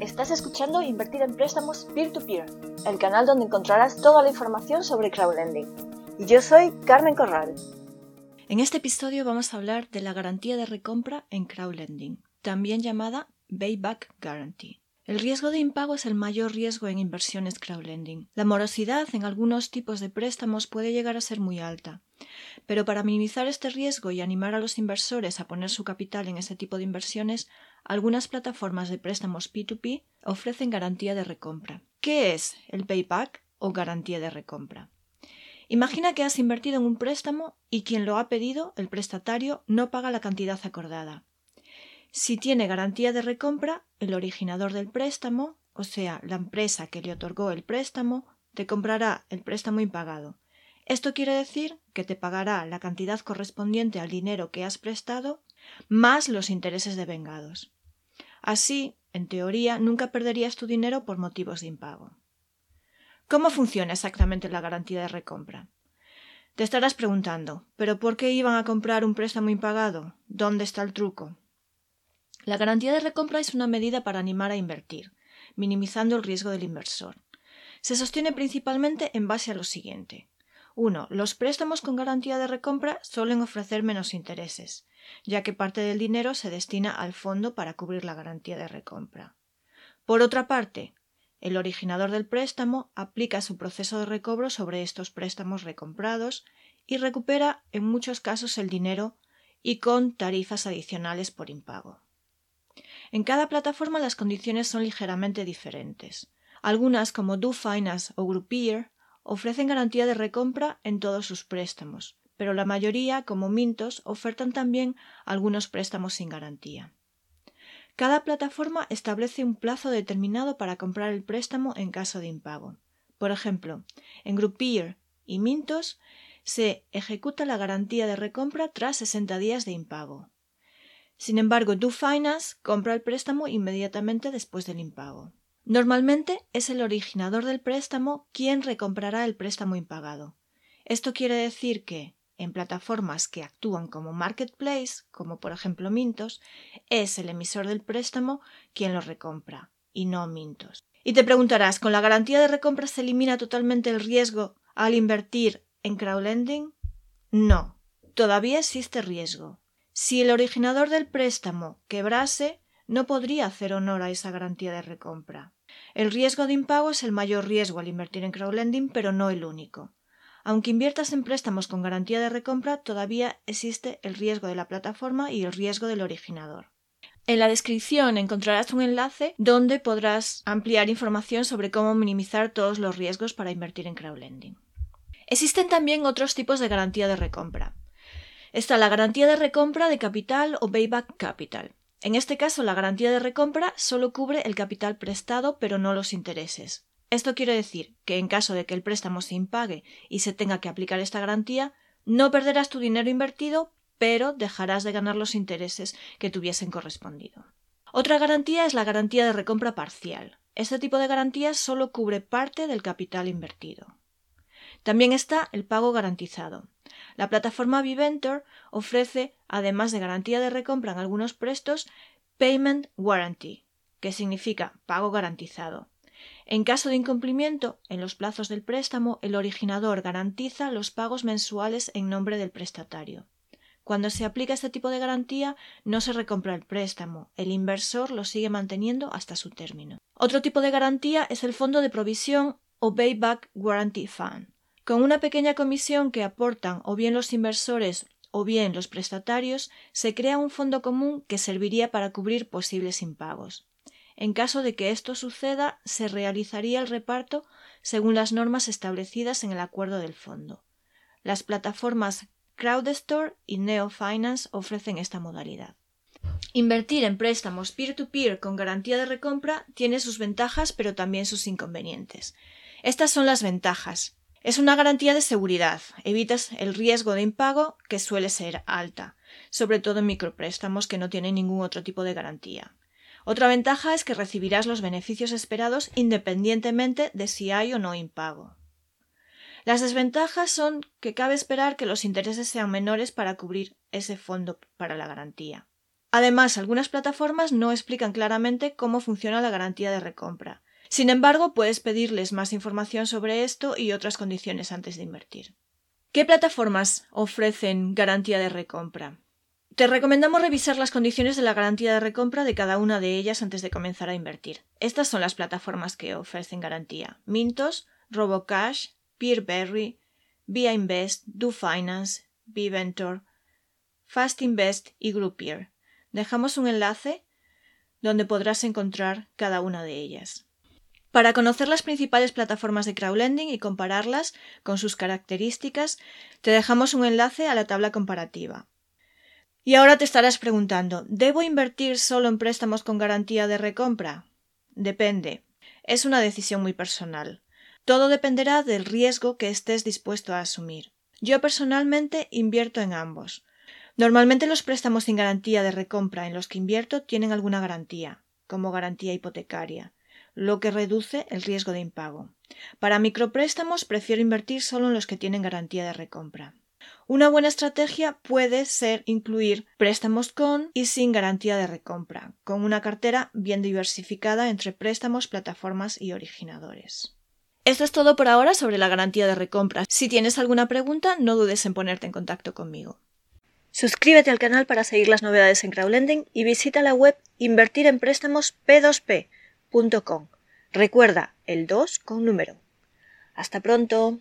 Estás escuchando Invertir en Préstamos Peer-to-Peer, el canal donde encontrarás toda la información sobre crowdlending. Y yo soy Carmen Corral. En este episodio vamos a hablar de la garantía de recompra en crowdlending, también llamada Payback Guarantee. El riesgo de impago es el mayor riesgo en inversiones crowdlending. La morosidad en algunos tipos de préstamos puede llegar a ser muy alta. Pero para minimizar este riesgo y animar a los inversores a poner su capital en ese tipo de inversiones, algunas plataformas de préstamos P2P ofrecen garantía de recompra. ¿Qué es el payback o garantía de recompra? Imagina que has invertido en un préstamo y quien lo ha pedido, el prestatario, no paga la cantidad acordada. Si tiene garantía de recompra, el originador del préstamo, o sea, la empresa que le otorgó el préstamo, te comprará el préstamo impagado. Esto quiere decir que te pagará la cantidad correspondiente al dinero que has prestado más los intereses devengados. Así, en teoría, nunca perderías tu dinero por motivos de impago. ¿Cómo funciona exactamente la garantía de recompra? Te estarás preguntando, ¿pero por qué iban a comprar un préstamo impagado? ¿Dónde está el truco? La garantía de recompra es una medida para animar a invertir, minimizando el riesgo del inversor. Se sostiene principalmente en base a lo siguiente. 1. Los préstamos con garantía de recompra suelen ofrecer menos intereses, ya que parte del dinero se destina al fondo para cubrir la garantía de recompra. Por otra parte, el originador del préstamo aplica su proceso de recobro sobre estos préstamos recomprados y recupera en muchos casos el dinero y con tarifas adicionales por impago. En cada plataforma las condiciones son ligeramente diferentes. Algunas, como Do Finance o Groupier, ofrecen garantía de recompra en todos sus préstamos, pero la mayoría, como Mintos, ofertan también algunos préstamos sin garantía. Cada plataforma establece un plazo determinado para comprar el préstamo en caso de impago. Por ejemplo, en Groupier y Mintos se ejecuta la garantía de recompra tras 60 días de impago. Sin embargo, Do Finance compra el préstamo inmediatamente después del impago. Normalmente es el originador del préstamo quien recomprará el préstamo impagado. Esto quiere decir que, en plataformas que actúan como marketplace, como por ejemplo Mintos, es el emisor del préstamo quien lo recompra, y no Mintos. Y te preguntarás, ¿con la garantía de recompra se elimina totalmente el riesgo al invertir en crowdlending? No, todavía existe riesgo. Si el originador del préstamo quebrase, no podría hacer honor a esa garantía de recompra. El riesgo de impago es el mayor riesgo al invertir en crowdlending, pero no el único. Aunque inviertas en préstamos con garantía de recompra, todavía existe el riesgo de la plataforma y el riesgo del originador. En la descripción encontrarás un enlace donde podrás ampliar información sobre cómo minimizar todos los riesgos para invertir en crowdlending. Existen también otros tipos de garantía de recompra. Está la garantía de recompra de capital o payback capital. En este caso, la garantía de recompra solo cubre el capital prestado, pero no los intereses. Esto quiere decir que en caso de que el préstamo se impague y se tenga que aplicar esta garantía, no perderás tu dinero invertido, pero dejarás de ganar los intereses que te hubiesen correspondido. Otra garantía es la garantía de recompra parcial. Este tipo de garantía solo cubre parte del capital invertido. También está el pago garantizado. La plataforma Viventor ofrece, además de garantía de recompra en algunos prestos, Payment Warranty, que significa pago garantizado. En caso de incumplimiento en los plazos del préstamo, el originador garantiza los pagos mensuales en nombre del prestatario. Cuando se aplica este tipo de garantía, no se recompra el préstamo, el inversor lo sigue manteniendo hasta su término. Otro tipo de garantía es el fondo de provisión o Payback Guarantee Fund. Con una pequeña comisión que aportan o bien los inversores o bien los prestatarios, se crea un fondo común que serviría para cubrir posibles impagos. En caso de que esto suceda, se realizaría el reparto según las normas establecidas en el acuerdo del fondo. Las plataformas CrowdStore y NeoFinance ofrecen esta modalidad. Invertir en préstamos peer-to-peer con garantía de recompra tiene sus ventajas pero también sus inconvenientes. Estas son las ventajas. Es una garantía de seguridad. Evitas el riesgo de impago, que suele ser alta, sobre todo en micropréstamos que no tienen ningún otro tipo de garantía. Otra ventaja es que recibirás los beneficios esperados independientemente de si hay o no impago. Las desventajas son que cabe esperar que los intereses sean menores para cubrir ese fondo para la garantía. Además, algunas plataformas no explican claramente cómo funciona la garantía de recompra. Sin embargo, puedes pedirles más información sobre esto y otras condiciones antes de invertir. ¿Qué plataformas ofrecen garantía de recompra? Te recomendamos revisar las condiciones de la garantía de recompra de cada una de ellas antes de comenzar a invertir. Estas son las plataformas que ofrecen garantía: Mintos, RoboCash, Peerberry, Via Invest, DoFinance, Bventor, Fast Invest y Groupier. Dejamos un enlace donde podrás encontrar cada una de ellas. Para conocer las principales plataformas de crowdlending y compararlas con sus características, te dejamos un enlace a la tabla comparativa. Y ahora te estarás preguntando, ¿debo invertir solo en préstamos con garantía de recompra? Depende. Es una decisión muy personal. Todo dependerá del riesgo que estés dispuesto a asumir. Yo personalmente invierto en ambos. Normalmente los préstamos sin garantía de recompra en los que invierto tienen alguna garantía, como garantía hipotecaria, lo que reduce el riesgo de impago. Para micropréstamos prefiero invertir solo en los que tienen garantía de recompra. Una buena estrategia puede ser incluir préstamos con y sin garantía de recompra, con una cartera bien diversificada entre préstamos, plataformas y originadores. Esto es todo por ahora sobre la garantía de recompra. Si tienes alguna pregunta, no dudes en ponerte en contacto conmigo. Suscríbete al canal para seguir las novedades en crowdlending y visita la web invertirempréstamosp2p.com. Recuerda el 2 con número. Hasta pronto.